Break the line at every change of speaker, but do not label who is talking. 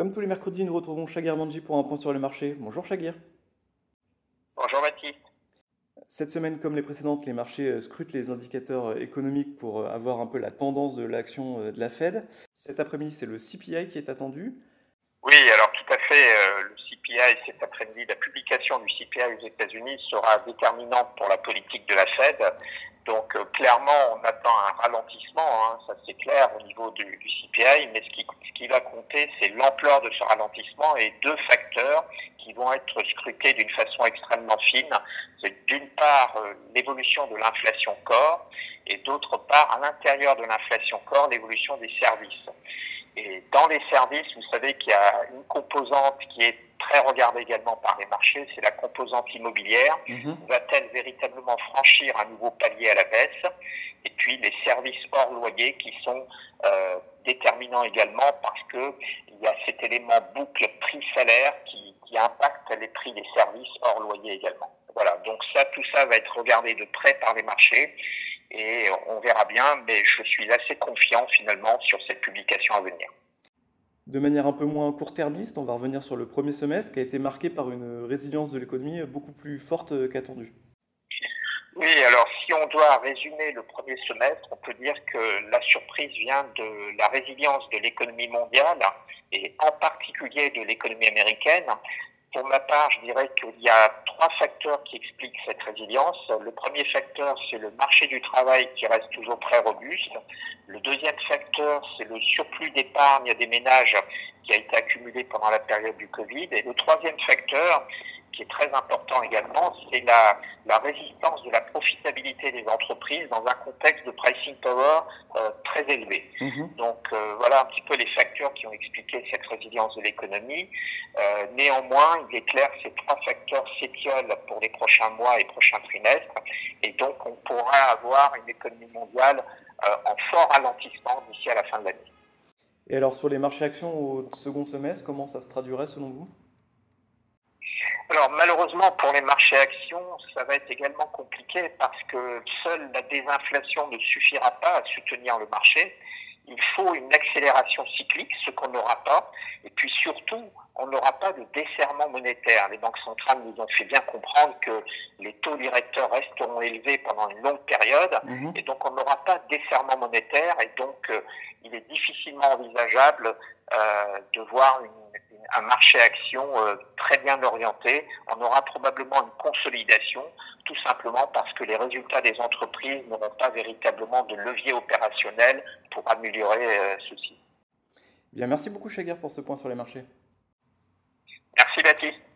Comme tous les mercredis, nous retrouvons Shagir Manji pour un point sur le marché. Bonjour Shagir.
Bonjour Baptiste.
Cette semaine, comme les précédentes, les marchés euh, scrutent les indicateurs euh, économiques pour euh, avoir un peu la tendance de l'action de la Fed. Cet après-midi, c'est le CPI qui est attendu.
Oui, alors tout à fait. Le CPI, cet après-midi, la publication du CPI aux États-Unis sera déterminante pour la politique de la Fed. Donc clairement, on attend un ralentissement, hein, ça c'est clair au niveau du, CPI, mais ce qui, qui va compter, c'est l'ampleur de ce ralentissement et deux facteurs qui vont être scrutés d'une façon extrêmement fine. C'est d'une part euh, l'évolution de l'inflation corps et d'autre part, à l'intérieur de l'inflation corps, l'évolution des services. Et dans les services, vous savez qu'il y a une composante qui est très regardée également par les marchés, c'est la composante immobilière. Mhm. Va-t-elle véritablement franchir un nouveau palier à la baisse? Et puis les services hors loyer qui sont euh, déterminants également parce que il y a cet élément boucle prix-salaire qui impacte les prix des services hors loyer également. Voilà, donc ça, tout ça va être regardé de près par les marchés et on verra bien, mais je suis assez confiant finalement sur cette publication à venir.
De manière un peu moins court-termiste, on va revenir sur le premier semestre qui a été marqué par une résilience de l'économie beaucoup plus forte qu'attendue.
Oui, alors si on doit résumer le premier semestre, on peut dire que la surprise vient de la résilience de l'économie mondiale et en particulier de l'économie américaine. Pour ma part, je dirais qu'il y a trois facteurs qui expliquent cette résilience. Le premier facteur, c'est le marché du travail qui reste toujours très robuste. Le deuxième facteur, c'est le surplus d'épargne des ménages qui a été accumulé pendant la période du Covid. Et le troisième facteur, qui est très important également, c'est la, la, résistance de la profitabilité des entreprises dans un contexte de pricing power euh, très élevé. Mhm. Donc euh, voilà un petit peu les facteurs qui ont expliqué cette résilience de l'économie. Euh, néanmoins, il est clair que ces trois facteurs s'étiolent pour les prochains mois et prochains trimestres, et donc on pourra avoir une économie mondiale en fort ralentissement d'ici à la fin de l'année.
Et alors sur les marchés actions au second semestre, comment ça se traduirait selon vous?
Alors malheureusement pour les marchés actions, ça va être également compliqué parce que seule la désinflation ne suffira pas à soutenir le marché. Il faut une accélération cyclique, ce qu'on n'aura pas. Et puis surtout, on n'aura pas de desserrement monétaire. Les banques centrales nous ont fait bien comprendre que les taux directeurs resteront élevés pendant une longue période. Mhm. Et donc on n'aura pas de desserrement monétaire. Et donc euh, il est difficilement envisageable de voir une un marché action euh, très bien orienté. On aura probablement une consolidation, tout simplement parce que les résultats des entreprises n'auront pas véritablement de levier opérationnel pour améliorer euh, ceci.
Bien, merci beaucoup Chaguer pour ce point sur les marchés.
Merci Baptiste.